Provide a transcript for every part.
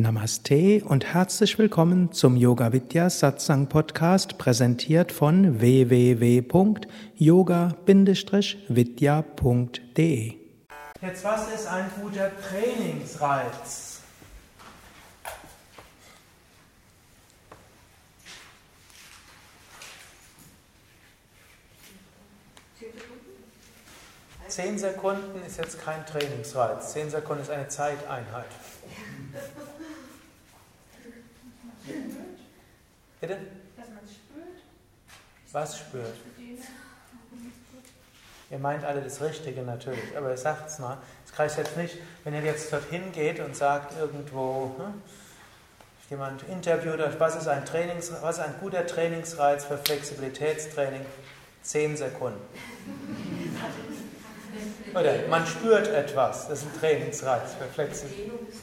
Namaste und herzlich willkommen zum Yoga Vidya Satsang Podcast, präsentiert von www.yoga-vidya.de. Jetzt, was ist ein guter Trainingsreiz? Zehn Sekunden ist jetzt kein Trainingsreiz. Zehn Sekunden ist eine Zeiteinheit. Bitte? Dass man es spürt. Was spürt? Ihr meint alle das Richtige natürlich, aber sagt es mal. Es reicht jetzt nicht, wenn ihr jetzt dorthin geht und sagt irgendwo, hm, jemand interviewt euch, was ist ein Trainings, was ist ein guter Trainingsreiz für Flexibilitätstraining? Zehn Sekunden. Oder man spürt etwas, das ist ein Trainingsreiz für Flexibilität.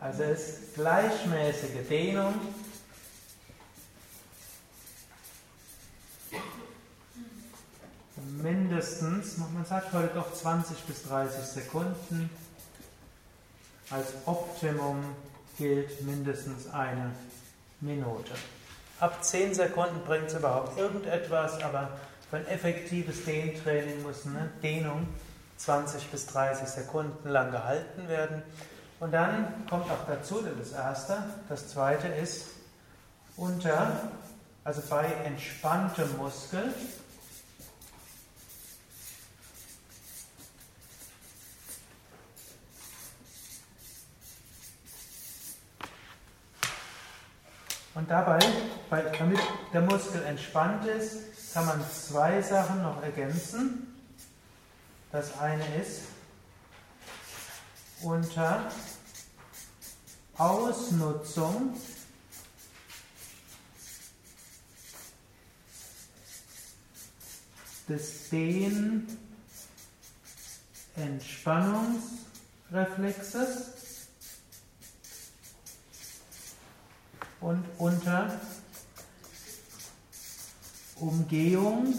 Also es ist gleichmäßige Dehnung. Mindestens, man sagt heute doch 20 bis 30 Sekunden. Als Optimum gilt mindestens eine Minute. Ab 10 Sekunden bringt es überhaupt irgendetwas, aber für ein effektives Dehntraining muss eine Dehnung 20 bis 30 Sekunden lang gehalten werden. Und dann kommt auch dazu, das Erste. Das Zweite ist unter, also bei entspanntem Muskel, Und dabei, damit der Muskel entspannt ist, kann man zwei Sachen noch ergänzen. Das eine ist, unter Ausnutzung. Des Dehn-Entspannungsreflexes und unter Umgehung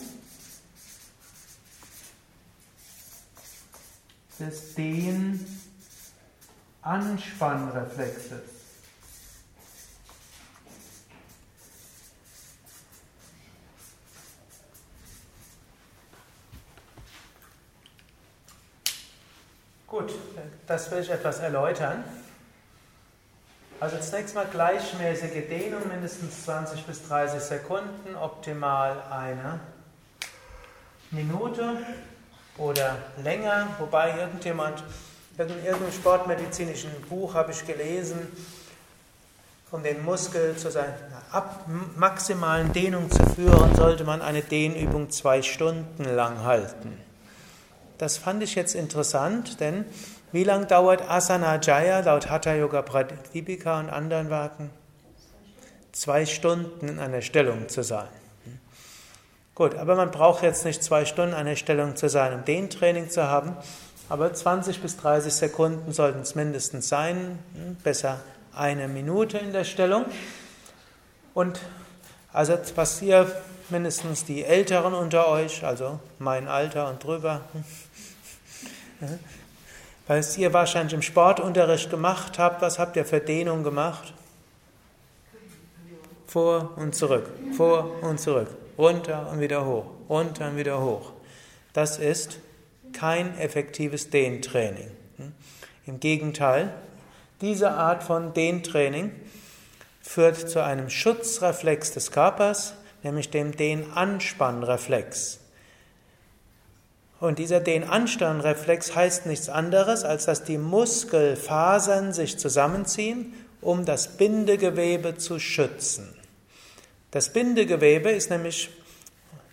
des Dehn Anspannreflexes. Gut, das will ich etwas erläutern. Also zunächst mal gleichmäßige Dehnung, mindestens 20 bis 30 Sekunden, optimal eine Minute oder länger, wobei irgendjemand in irgendeinem sportmedizinischen Buch habe ich gelesen, um den Muskel zu seiner maximalen Dehnung zu führen, sollte man eine Dehnübung zwei Stunden lang halten. Das fand ich jetzt interessant, denn wie lang dauert Asana Jaya laut Hatha Yoga Pradipika und anderen Werken? Zwei Stunden in einer Stellung zu sein. Gut, aber man braucht jetzt nicht zwei Stunden in einer Stellung zu sein, um Dehntraining zu haben. Aber 20 bis 30 Sekunden sollten es mindestens sein, hm, besser eine Minute in der Stellung. Und also was ihr mindestens die Älteren unter euch, also mein Alter und drüber, hm, was ihr wahrscheinlich im Sportunterricht gemacht habt, was habt ihr für Dehnung gemacht? Vor und zurück, vor und zurück, runter und wieder hoch, runter und wieder hoch. Das ist kein effektives Dehntraining. Im Gegenteil, diese Art von Dehntraining führt zu einem Schutzreflex des Körpers, nämlich dem Dehnanspannreflex. Und dieser Dehnanspannreflex heißt nichts anderes, als dass die Muskelfasern sich zusammenziehen, um das Bindegewebe zu schützen. Das Bindegewebe ist nämlich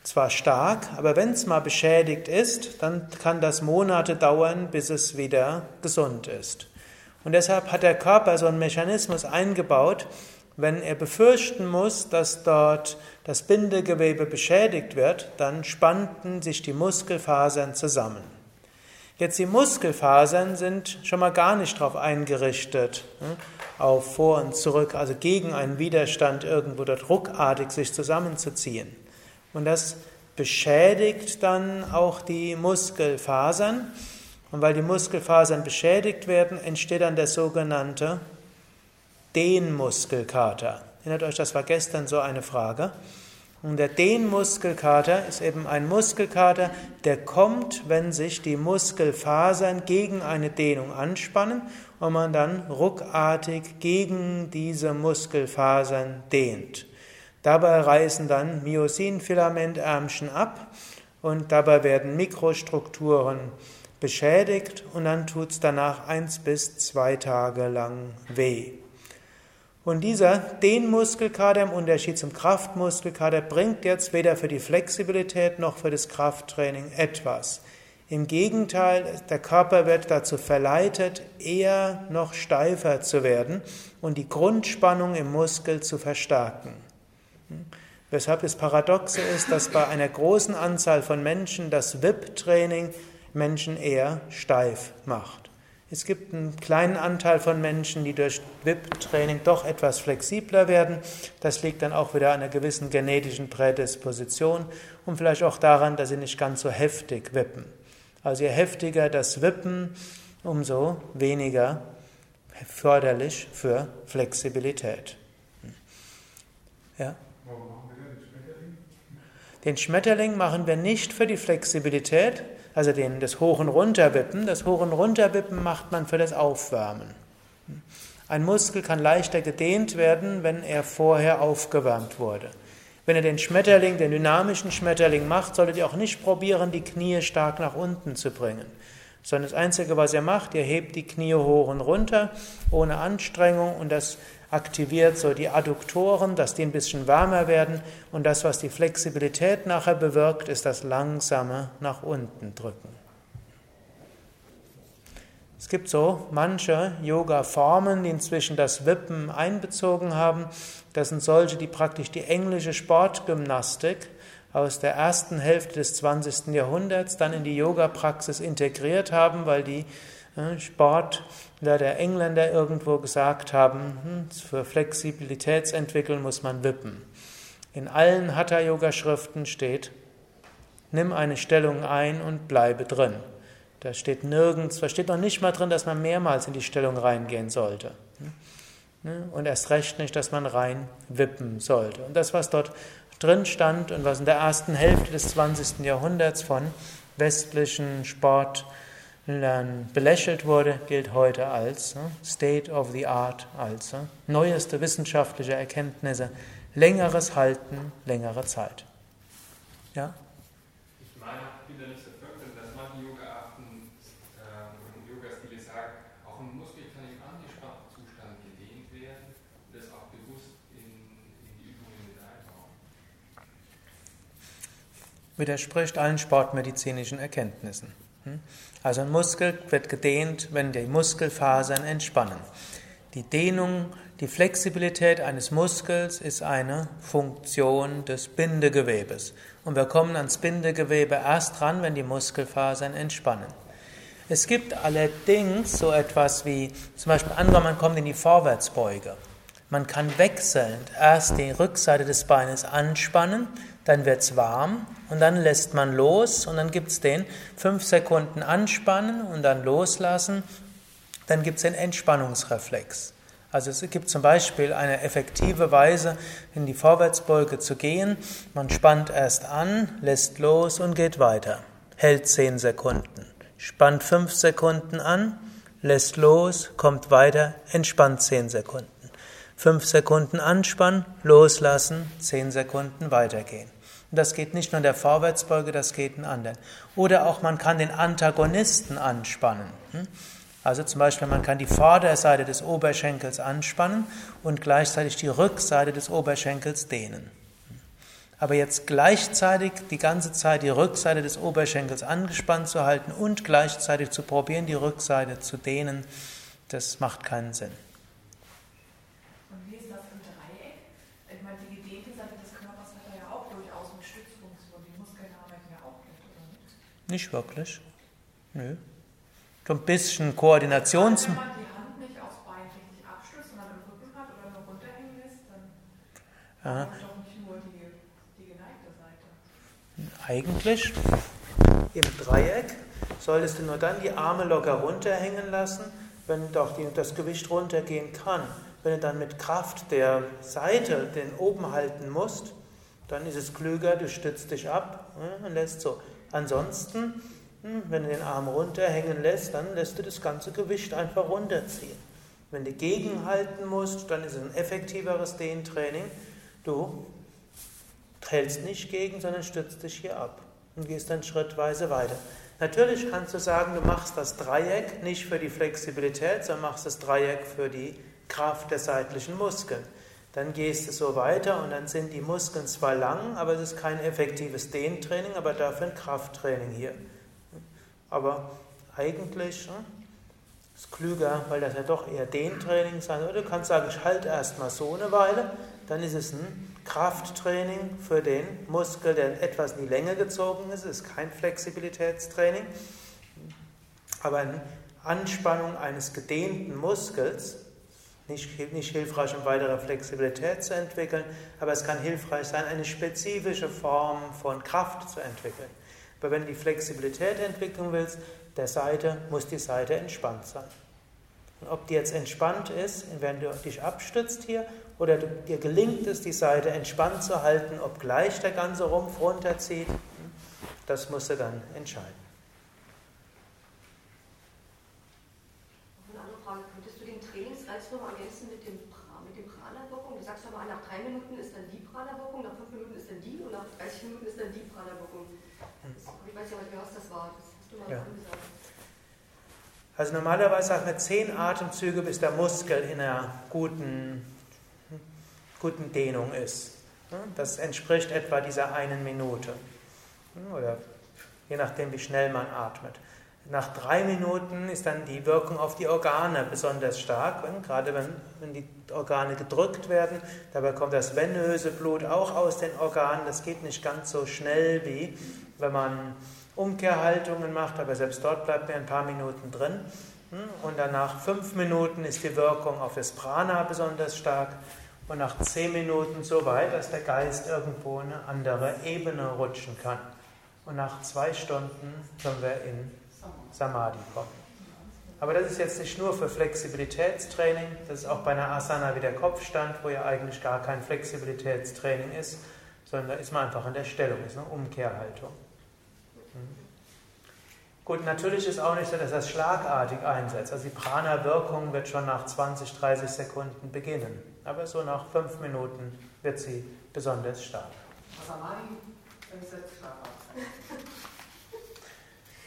zwar stark, aber wenn es mal beschädigt ist, dann kann das Monate dauern, bis es wieder gesund ist. Und deshalb hat der Körper so einen Mechanismus eingebaut, wenn er befürchten muss, dass dort das Bindegewebe beschädigt wird, dann spannten sich die Muskelfasern zusammen. Jetzt die Muskelfasern sind schon mal gar nicht darauf eingerichtet, hm, auf vor und zurück, also gegen einen Widerstand irgendwo dort ruckartig sich zusammenzuziehen. Und das beschädigt dann auch die Muskelfasern. Und weil die Muskelfasern beschädigt werden, entsteht dann der sogenannte Dehnmuskelkater. Erinnert euch, das war gestern so eine Frage. Und der Dehnmuskelkater ist eben ein Muskelkater, der kommt, wenn sich die Muskelfasern gegen eine Dehnung anspannen und man dann ruckartig gegen diese Muskelfasern dehnt. Dabei reißen dann Myosinfilamentärmchen ab und dabei werden Mikrostrukturen beschädigt und dann tut es danach eins bis zwei Tage lang weh. Und dieser Dehnmuskelkater im Unterschied zum Kraftmuskelkater bringt jetzt weder für die Flexibilität noch für das Krafttraining etwas. Im Gegenteil, der Körper wird dazu verleitet, eher noch steifer zu werden und die Grundspannung im Muskel zu verstärken. Weshalb das Paradoxe ist, dass bei einer großen Anzahl von Menschen das WIP-Training Menschen eher steif macht. Es gibt einen kleinen Anteil von Menschen, die durch WIP-Training doch etwas flexibler werden. Das liegt dann auch wieder an einer gewissen genetischen Prädisposition und vielleicht auch daran, dass sie nicht ganz so heftig wippen. Also je heftiger das Wippen, umso weniger förderlich für Flexibilität. Ja? Den Schmetterling machen wir nicht für die Flexibilität, also den, das Hoch- und Runterwippen. Das Hoch- und Runterwippen macht man für das Aufwärmen. Ein Muskel kann leichter gedehnt werden, wenn er vorher aufgewärmt wurde. Wenn ihr den Schmetterling, den dynamischen Schmetterling macht, solltet ihr auch nicht probieren, die Knie stark nach unten zu bringen. Sondern das Einzige, was ihr macht, ihr hebt die Knie hoch und runter, ohne Anstrengung, und das aktiviert so die Adduktoren, dass die ein bisschen wärmer werden und das, was die Flexibilität nachher bewirkt, ist das langsame nach unten drücken. Es gibt so manche Yoga-Formen, die inzwischen das Wippen einbezogen haben. Das sind solche, die praktisch die englische Sportgymnastik aus der ersten Hälfte des 20. Jahrhunderts dann in die Yoga-Praxis integriert haben, weil die Sport der Engländer irgendwo gesagt haben, hm, für Flexibilitätsentwicklung muss man wippen. In allen Hatha-Yoga-Schriften steht, nimm eine Stellung ein und bleibe drin. Da steht nirgends, da steht noch nicht mal drin, dass man mehrmals in die Stellung reingehen sollte. Hm? Und erst recht nicht, dass man rein wippen sollte. Und das, was dort drin stand und was in der ersten Hälfte des 20. Jahrhunderts von westlichen Sport belächelt wurde, gilt heute als ne, State of the Art, als ne, neueste wissenschaftliche Erkenntnisse, längeres Halten, längere Zeit. Ja? Ich meine, ich bin da nicht so verrückt, dass manche Yoga-Arten äh, und Yoga-Stile sagen, auch ein Muskel kann im angespannten Zustand gedehnt werden und das auch bewusst in, in die Übungen mit einbauen. Widerspricht allen sportmedizinischen Erkenntnissen. Hm? Also ein Muskel wird gedehnt, wenn die Muskelfasern entspannen. Die Dehnung, die Flexibilität eines Muskels ist eine Funktion des Bindegewebes. Und wir kommen ans Bindegewebe erst ran, wenn die Muskelfasern entspannen. Es gibt allerdings so etwas wie, zum Beispiel angenommen, man kommt in die Vorwärtsbeuge. Man kann wechselnd erst die Rückseite des Beines anspannen, dann wird es warm und dann lässt man los und dann gibt es den fünf Sekunden anspannen und dann loslassen. Dann gibt es den Entspannungsreflex. Also es gibt zum Beispiel eine effektive Weise, in die Vorwärtsbeuge zu gehen. Man spannt erst an, lässt los und geht weiter. Hält zehn Sekunden. Spannt fünf Sekunden an, lässt los, kommt weiter, entspannt zehn Sekunden. Fünf Sekunden anspannen, loslassen, zehn Sekunden weitergehen. Und das geht nicht nur in der Vorwärtsbeuge, das geht in anderen. Oder auch man kann den Antagonisten anspannen. Hm? Also zum Beispiel, man kann die Vorderseite des Oberschenkels anspannen und gleichzeitig die Rückseite des Oberschenkels dehnen. Aber jetzt gleichzeitig die ganze Zeit die Rückseite des Oberschenkels angespannt zu halten und gleichzeitig zu probieren, die Rückseite zu dehnen, das macht keinen Sinn. Nicht wirklich. Nö. So ein bisschen Koordinations... Wenn man die Hand nicht aufs Bein richtig abstößt, sondern im Rücken hat oder nur runterhängen lässt, dann ja. doch nicht nur die, die geneigte Seite. Eigentlich im Dreieck solltest du nur dann die Arme locker runterhängen lassen, wenn doch die, das Gewicht runtergehen kann. Wenn du dann mit Kraft der Seite den oben halten musst, dann ist es klüger, du stützt dich ab und lässt so. Ansonsten, hm, wenn du den Arm runterhängen lässt, dann lässt du das ganze Gewicht einfach runterziehen. Wenn du gegenhalten musst, dann ist es ein effektiveres Dehntraining. Du hältst nicht gegen, sondern stützt dich hier ab und gehst dann schrittweise weiter. Natürlich kannst du sagen, du machst das Dreieck nicht für die Flexibilität, sondern machst das Dreieck für die Kraft der seitlichen Muskeln. Dann gehst du so weiter und dann sind die Muskeln zwar lang, aber es ist kein effektives Dehntraining, aber dafür ein Krafttraining hier. Aber eigentlich hm, ist klüger, weil das ja doch eher Dehntraining sein Oder du kannst sagen, ich halte erstmal so eine Weile, dann ist es ein Krafttraining für den Muskel, der etwas in die Länge gezogen ist. Es ist kein Flexibilitätstraining, aber eine Anspannung eines gedehnten Muskels nicht, nicht hilfreich, um weitere Flexibilität zu entwickeln, aber es kann hilfreich sein, eine spezifische Form von Kraft zu entwickeln. Aber wenn du die Flexibilität entwickeln willst, der Seite muss die Seite entspannt sein. Und ob die jetzt entspannt ist, wenn du dich abstützt hier, oder dir gelingt es, die Seite entspannt zu halten, obgleich der ganze Rumpf runterzieht, das musst du dann entscheiden. Reiz nochmal ergänzen mit, dem, mit dem Prana-Wirkung? Du sagst aber, nach drei Minuten ist dann die Prana-Wirkung, nach fünf Minuten ist dann die und nach 30 Minuten ist dann die Prana-Wirkung. Ich weiß ja nicht mehr, was das war. Das hast du mal ja. gesagt. Also normalerweise sagt man zehn Atemzüge, bis der Muskel in einer guten, guten Dehnung ist. Das entspricht etwa dieser einen Minute. Oder je nachdem, wie schnell man atmet. Nach drei Minuten ist dann die Wirkung auf die Organe besonders stark, gerade wenn, wenn die Organe gedrückt werden. Dabei kommt das venöse Blut auch aus den Organen. Das geht nicht ganz so schnell wie wenn man Umkehrhaltungen macht, aber selbst dort bleibt man ein paar Minuten drin. Und dann nach fünf Minuten ist die Wirkung auf das Prana besonders stark und nach zehn Minuten so weit, dass der Geist irgendwo in eine andere Ebene rutschen kann. Und nach zwei Stunden sind wir in Samadhi kommen. Aber das ist jetzt nicht nur für Flexibilitätstraining, das ist auch bei einer Asana wie der Kopfstand, wo ja eigentlich gar kein Flexibilitätstraining ist, sondern da ist man einfach in der Stellung, ist eine Umkehrhaltung. Hm. Gut, natürlich ist auch nicht so, dass das schlagartig einsetzt. Also die Prana-Wirkung wird schon nach 20, 30 Sekunden beginnen. Aber so nach 5 Minuten wird sie besonders stark. Samadhi setzt schlagartig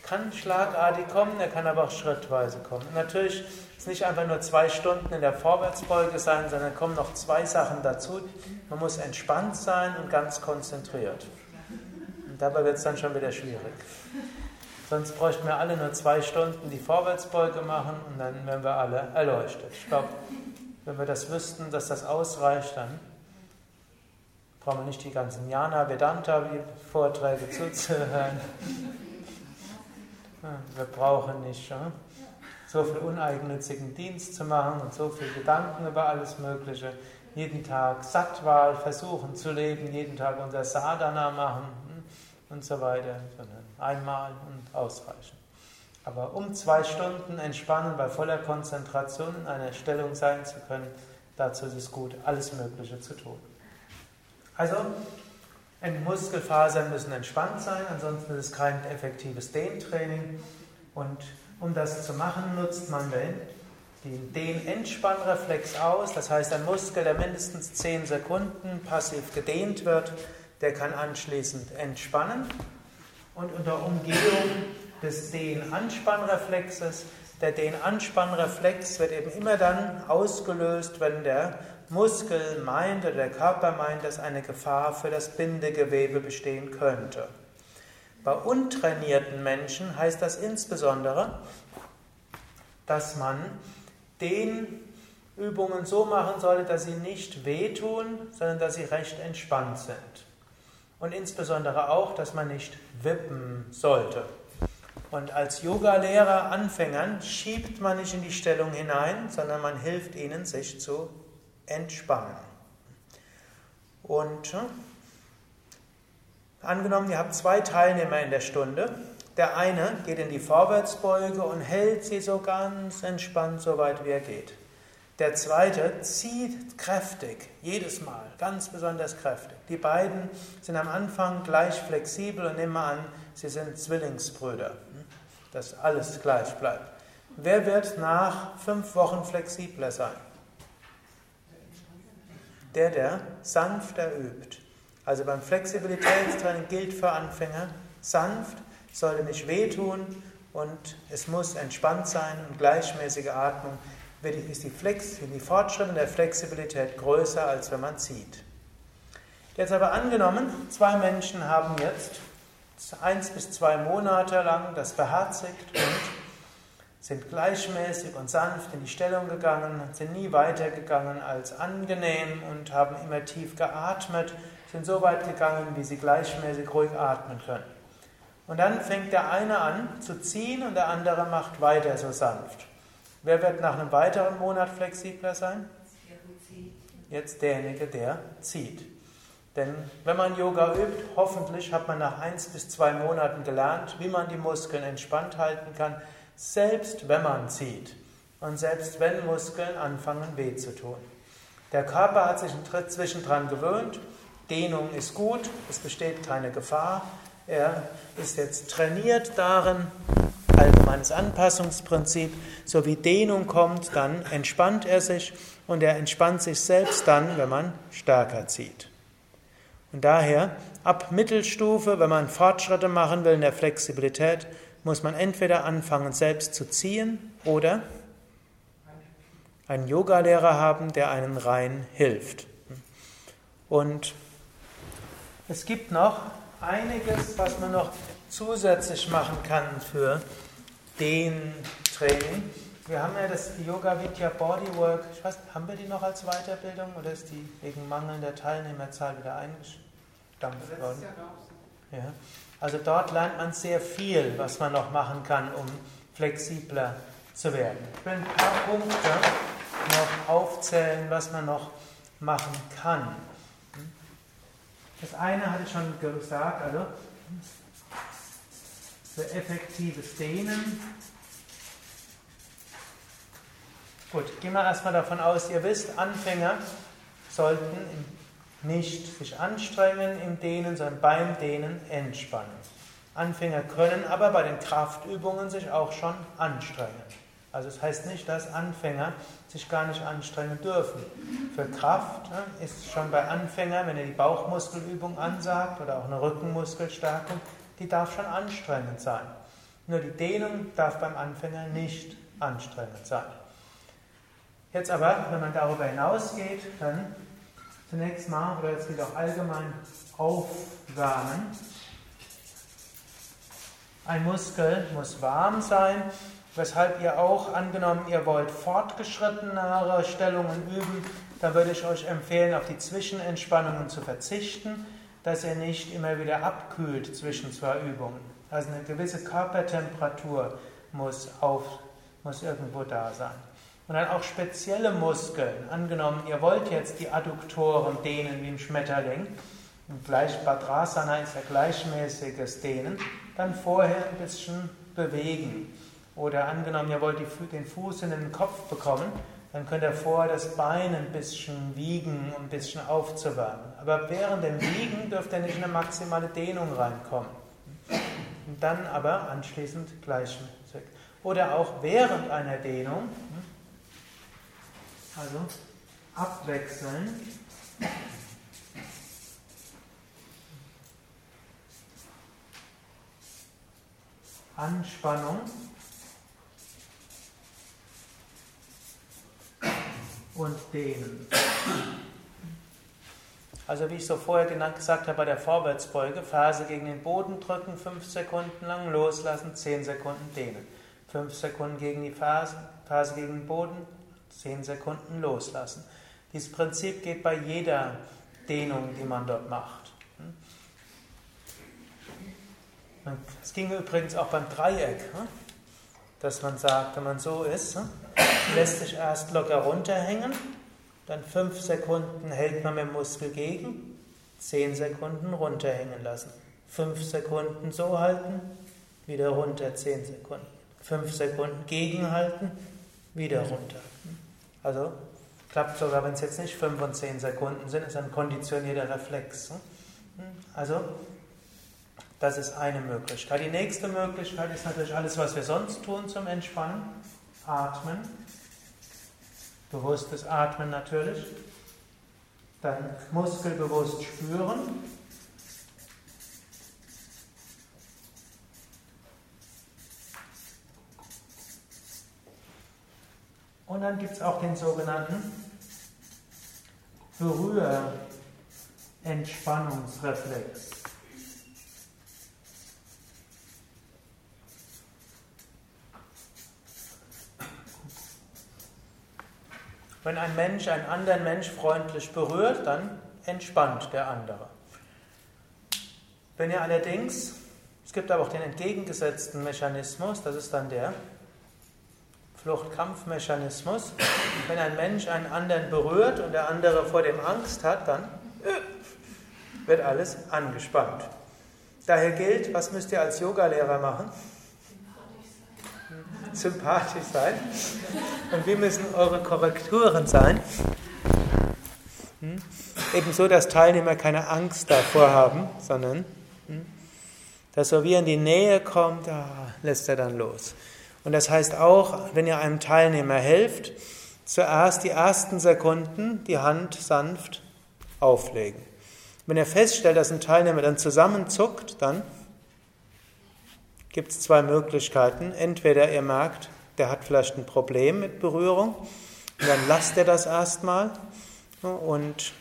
kann schlagartig kommen, er kann aber auch schrittweise kommen. Und natürlich ist es nicht einfach nur zwei Stunden in der Vorwärtsbeuge sein, sondern kommen noch zwei Sachen dazu. Man muss entspannt sein und ganz konzentriert. Und dabei wird es dann schon wieder schwierig. Sonst bräuchten wir alle nur zwei Stunden die Vorwärtsbeuge machen und dann wären wir alle erleuchtet. Ich glaube, wenn wir das wüssten, dass das ausreicht, dann brauchen wir nicht die ganzen Jana Vedanta Vorträge zuzuhören. Wir brauchen nicht so viel uneigennützigen Dienst zu machen und so viel Gedanken über alles Mögliche. Jeden Tag Sattwahl versuchen zu leben, jeden Tag unser Sadhana machen hm, und so weiter, sondern einmal und ausreichen. Aber um zwei Stunden entspannen, bei voller Konzentration in einer Stellung sein zu können, dazu ist es gut, alles Mögliche zu tun. Also, Muskelfasern müssen entspannt sein, ansonsten ist es kein effektives Dehntraining. Und um das zu machen, nutzt man den Dehn-Entspannreflex aus. Das heißt, ein Muskel, der mindestens 10 Sekunden passiv gedehnt wird, der kann anschließend entspannen. Und unter Umgehung des Dehn-Anspannreflexes, der Dehn-Anspannreflex wird eben immer dann ausgelöst, wenn der Muskel meint oder der Körper meint, dass eine Gefahr für das Bindegewebe bestehen könnte. Bei untrainierten Menschen heißt das insbesondere, dass man den Übungen so machen sollte, dass sie nicht wehtun, sondern dass sie recht entspannt sind. Und insbesondere auch, dass man nicht wippen sollte. Und als Yoga-Lehrer Anfängern schiebt man nicht in die Stellung hinein, sondern man hilft ihnen, sich zu entspannen. Und hm, angenommen, ihr habt zwei Teilnehmer in der Stunde. der eine geht in die Vorwärtsbeuge und hält sie so ganz entspannt, so weit wie er geht. Der zweite zieht kräftig, jedes Mal, ganz besonders kräftig. Die beiden sind am Anfang gleich flexibel und nehmen an, sie sind Zwillingsbrüder, dass alles gleich bleibt. Wer wird nach fünf Wochen flexibler sein? Der, der sanfter übt. Also beim Flexibilitätstraining gilt für Anfänger, sanft, sollte nicht wehtun und es muss entspannt sein und gleichmäßige Atmung ist die, Flex, die Fortschritte der Flexibilität größer, als wenn man zieht. Jetzt aber angenommen, zwei Menschen haben jetzt eins bis zwei Monate lang das beherzigt und sind gleichmäßig und sanft in die Stellung gegangen, sind nie weitergegangen als angenehm und haben immer tief geatmet, sind so weit gegangen, wie sie gleichmäßig ruhig atmen können. Und dann fängt der eine an zu ziehen und der andere macht weiter so sanft. Wer wird nach einem weiteren Monat flexibler sein? Jetzt derjenige, der zieht. Denn wenn man Yoga übt, hoffentlich hat man nach eins bis zwei Monaten gelernt, wie man die Muskeln entspannt halten kann, selbst wenn man zieht und selbst wenn Muskeln anfangen weh zu tun. Der Körper hat sich zwischendran gewöhnt, Dehnung ist gut, es besteht keine Gefahr, er ist jetzt trainiert darin, allgemeines Anpassungsprinzip, so wie Dehnung kommt, dann entspannt er sich und er entspannt sich selbst dann, wenn man stärker zieht. Und daher, ab Mittelstufe, wenn man Fortschritte machen will in der Flexibilität, muss man entweder anfangen, selbst zu ziehen oder einen Yogalehrer haben, der einen rein hilft. Und es gibt noch einiges, was man noch zusätzlich machen kann für den Training. Wir haben ja das Yoga Vidya Bodywork, ich weiß, haben wir die noch als Weiterbildung oder ist die wegen mangelnder Teilnehmerzahl wieder eingestampft worden? Ja. Also dort lernt man sehr viel, was man noch machen kann, um flexibler zu werden. Ich will ein paar Punkte noch aufzählen, was man noch machen kann. Das eine hatte ich schon gesagt, also für effektives Dehnen. Gut, gehen wir erstmal davon aus, ihr wisst, Anfänger sollten nicht sich anstrengen im Dehnen, sondern beim Dehnen entspannen. Anfänger können aber bei den Kraftübungen sich auch schon anstrengen. Also es das heißt nicht, dass Anfänger sich gar nicht anstrengen dürfen. Für Kraft ne, ist schon bei Anfängern, wenn ihr die Bauchmuskelübung ansagt oder auch eine Rückenmuskelstärkung, die darf schon anstrengend sein. Nur die Dehnung darf beim Anfänger nicht anstrengend sein. Jetzt aber, wenn man darüber hinausgeht, dann zunächst mal, oder jetzt geht auch allgemein, aufwärmen. Ein Muskel muss warm sein, weshalb ihr auch, angenommen, ihr wollt fortgeschrittenere Stellungen üben, dann würde ich euch empfehlen, auf die Zwischenentspannungen zu verzichten dass er nicht immer wieder abkühlt zwischen zwei Übungen. Also eine gewisse Körpertemperatur muss, auf, muss irgendwo da sein. Und dann auch spezielle Muskeln. Angenommen, ihr wollt jetzt die Adduktoren dehnen wie im Schmetterling, und gleich Badrasana ist ja gleichmäßiges Dehnen, dann vorher ein bisschen bewegen. Oder angenommen, ihr wollt den Fuß in den Kopf bekommen, dann könnt ihr vorher das Bein ein bisschen wiegen, um ein bisschen aufzuwärmen. Aber während dem Wiegen dürft ihr nicht in eine maximale Dehnung reinkommen. Und dann aber anschließend gleichmäßig. Oder auch während einer Dehnung, also abwechseln. Anspannung und dehnen. Also wie ich so vorher gesagt habe bei der Vorwärtsbeuge, Ferse gegen den Boden drücken, 5 Sekunden lang loslassen, 10 Sekunden dehnen. 5 Sekunden gegen die Ferse, Ferse gegen den Boden, 10 Sekunden loslassen. Dieses Prinzip geht bei jeder Dehnung, die man dort macht. Es ging übrigens auch beim Dreieck, dass man sagt, wenn man so ist, lässt sich erst locker runterhängen, dann fünf Sekunden hält man mit dem Muskel gegen, zehn Sekunden runterhängen lassen. Fünf Sekunden so halten, wieder runter 10 Sekunden. 5 Sekunden gegenhalten, wieder runter. Also klappt sogar, wenn es jetzt nicht 5 und 10 Sekunden sind, ist ein konditionierter Reflex. Also das ist eine Möglichkeit. Die nächste Möglichkeit ist natürlich alles, was wir sonst tun zum Entspannen. Atmen. Bewusstes Atmen natürlich. Dann muskelbewusst spüren. Und dann gibt es auch den sogenannten Berührentspannungsreflex. Wenn ein Mensch einen anderen Mensch freundlich berührt, dann entspannt der andere. Wenn ihr allerdings, es gibt aber auch den entgegengesetzten Mechanismus, das ist dann der Fluchtkampfmechanismus. Wenn ein Mensch einen anderen berührt und der andere vor dem Angst hat, dann äh, wird alles angespannt. Daher gilt, was müsst ihr als Yogalehrer machen? Sympathisch sein. Und wie müssen eure Korrekturen sein? Hm? Ebenso, dass Teilnehmer keine Angst davor haben, sondern hm? dass so wie er in die Nähe kommt, da lässt er dann los. Und das heißt auch, wenn ihr einem Teilnehmer helft, zuerst die ersten Sekunden die Hand sanft auflegen. Wenn ihr feststellt, dass ein Teilnehmer dann zusammenzuckt, dann gibt es zwei Möglichkeiten. Entweder ihr merkt, der hat vielleicht ein Problem mit Berührung, dann lasst ihr das erstmal und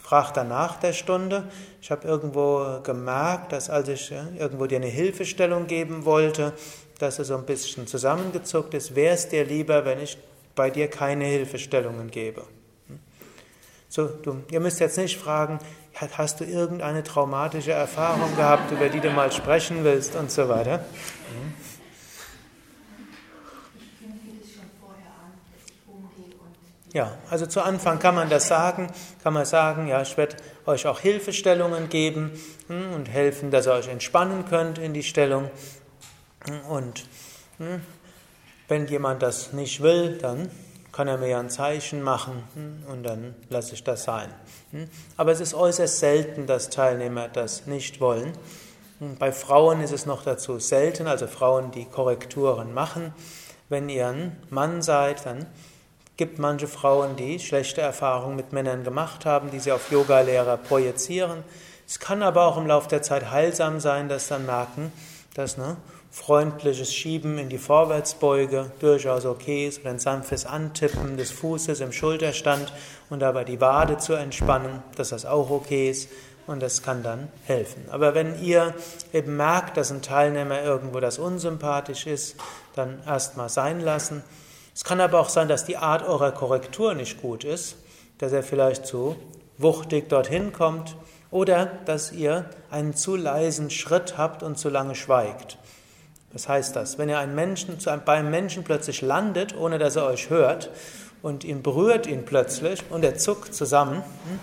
fragt dann nach der Stunde. Ich habe irgendwo gemerkt, dass als ich irgendwo dir eine Hilfestellung geben wollte, dass er so ein bisschen zusammengezuckt ist. Wäre es dir lieber, wenn ich bei dir keine Hilfestellungen gebe? So, du, ihr müsst jetzt nicht fragen, hast du irgendeine traumatische Erfahrung gehabt, über die du mal sprechen willst und so weiter. Ja, also zu Anfang kann man das sagen, kann man sagen, ja, ich werde euch auch Hilfestellungen geben hm, und helfen, dass ihr euch entspannen könnt in die Stellung. Und hm, wenn jemand das nicht will, dann kann er mir ja ein Zeichen machen hm, und dann lasse ich das sein. Hm. Aber es ist äußerst selten, dass Teilnehmer das nicht wollen. Bei Frauen ist es noch dazu selten, also Frauen, die Korrekturen machen. Wenn ihr ein Mann seid, dann gibt manche Frauen, die schlechte Erfahrungen mit Männern gemacht haben, die sie auf Yogalehrer projizieren. Es kann aber auch im Laufe der Zeit heilsam sein, dass dann merken, dass ne, freundliches Schieben in die Vorwärtsbeuge durchaus okay ist oder ein sanftes Antippen des Fußes im Schulterstand und dabei die Wade zu entspannen, dass das auch okay ist und das kann dann helfen. Aber wenn ihr eben merkt, dass ein Teilnehmer irgendwo das unsympathisch ist, dann erstmal sein lassen. Es kann aber auch sein, dass die Art eurer Korrektur nicht gut ist, dass er vielleicht zu wuchtig dorthin kommt oder dass ihr einen zu leisen Schritt habt und zu lange schweigt. Was heißt das? Wenn ihr einen Menschen zu einem, beim Menschen plötzlich landet, ohne dass er euch hört, und ihn berührt ihn plötzlich und er zuckt zusammen. Hm?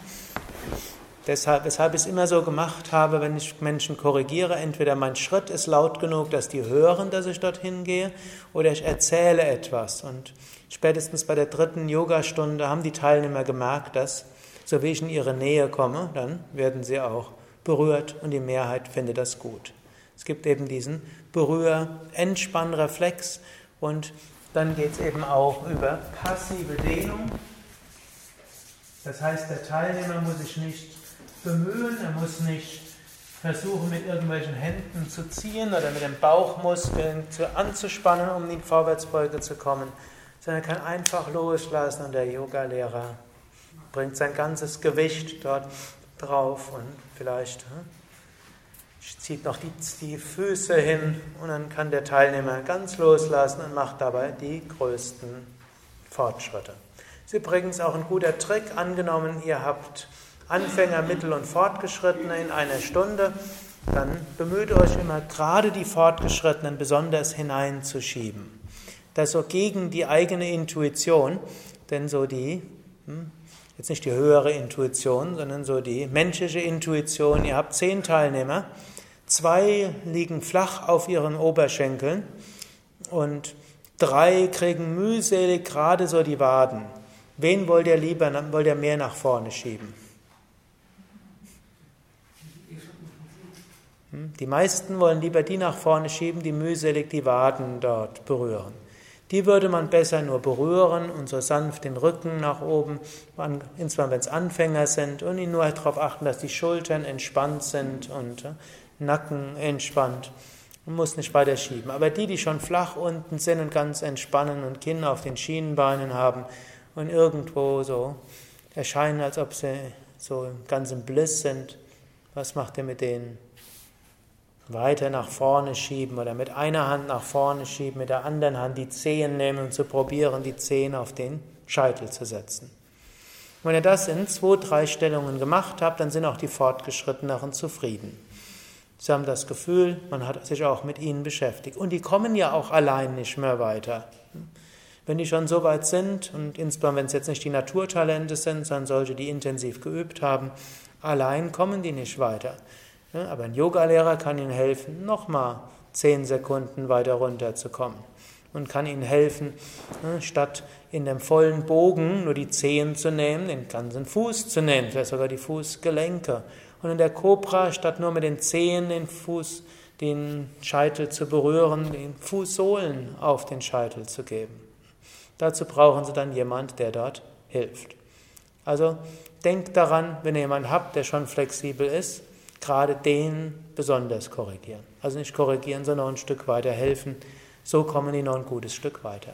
Deshalb, weshalb ich es immer so gemacht habe, wenn ich Menschen korrigiere, entweder mein Schritt ist laut genug, dass die hören, dass ich dorthin gehe, oder ich erzähle etwas. Und spätestens bei der dritten Yogastunde haben die Teilnehmer gemerkt, dass, so wie ich in ihre Nähe komme, dann werden sie auch berührt und die Mehrheit findet das gut. Es gibt eben diesen Berühr-Entspannreflex und dann geht es eben auch über passive Dehnung. Das heißt, der Teilnehmer muss sich nicht bemühen, er muss nicht versuchen, mit irgendwelchen Händen zu ziehen oder mit den Bauchmuskeln zu, anzuspannen, um in die Vorwärtsbeuge zu kommen, sondern er kann einfach loslassen und der Yogalehrer bringt sein ganzes Gewicht dort drauf und vielleicht hm, zieht noch die, die Füße hin und dann kann der Teilnehmer ganz loslassen und macht dabei die größten Fortschritte. Das ist übrigens auch ein guter Trick. Angenommen, ihr habt Anfänger, Mittel- und Fortgeschrittene in einer Stunde, dann bemüht euch immer gerade die Fortgeschrittenen besonders hineinzuschieben. Das so gegen die eigene Intuition, denn so die, hm, jetzt nicht die höhere Intuition, sondern so die menschliche Intuition, ihr habt zehn Teilnehmer, Zwei liegen flach auf ihren Oberschenkeln und drei kriegen mühselig gerade so die Waden. Wen wollt ihr lieber, wollt ihr mehr nach vorne schieben? Hm? Die meisten wollen lieber die nach vorne schieben, die mühselig die Waden dort berühren. Die würde man besser nur berühren und so sanft den Rücken nach oben, insbesondere wenn es Anfänger sind, und ihn nur darauf achten, dass die Schultern entspannt sind und äh, Nacken entspannt. Man muss nicht weiter schieben. Aber die, die schon flach unten sind und ganz entspannen und Kinn auf den Schienenbeinen haben und irgendwo so erscheinen, als ob sie so ganz im Bliss sind, was macht ihr mit denen? weiter nach vorne schieben oder mit einer Hand nach vorne schieben, mit der anderen Hand die Zehen nehmen und zu probieren, die Zehen auf den Scheitel zu setzen. wenn ihr das in zwei, drei Stellungen gemacht habt, dann sind auch die Fortgeschritteneren zufrieden. Sie haben das Gefühl, man hat sich auch mit ihnen beschäftigt. Und die kommen ja auch allein nicht mehr weiter. Wenn die schon so weit sind, und insbesondere wenn es jetzt nicht die Naturtalente sind, sondern solche, die intensiv geübt haben, allein kommen die nicht weiter. Aber ein Yogalehrer kann Ihnen helfen, nochmal zehn Sekunden weiter runterzukommen und kann Ihnen helfen, statt in dem vollen Bogen nur die Zehen zu nehmen, den ganzen Fuß zu nehmen, vielleicht sogar die Fußgelenke. Und in der Cobra, statt nur mit den Zehen den Fuß, den Scheitel zu berühren, den Fußsohlen auf den Scheitel zu geben. Dazu brauchen Sie dann jemand, der dort hilft. Also denkt daran, wenn ihr jemanden habt, der schon flexibel ist, gerade den besonders korrigieren. Also nicht korrigieren, sondern ein Stück weiter helfen. So kommen die noch ein gutes Stück weiter.